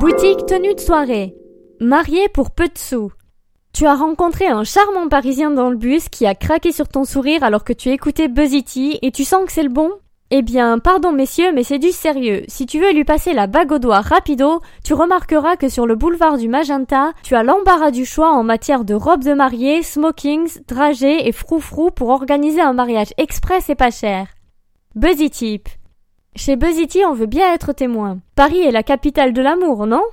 Boutique tenue de soirée. Marié pour peu de sous. Tu as rencontré un charmant parisien dans le bus qui a craqué sur ton sourire alors que tu écoutais Buzzity et tu sens que c'est le bon? Eh bien, pardon messieurs, mais c'est du sérieux. Si tu veux lui passer la bague au doigt rapido, tu remarqueras que sur le boulevard du Magenta, tu as l'embarras du choix en matière de robes de mariée, smokings, dragées et froufrou pour organiser un mariage express et pas cher. Buzzy Chez Buzzity, on veut bien être témoin. Paris est la capitale de l'amour, non?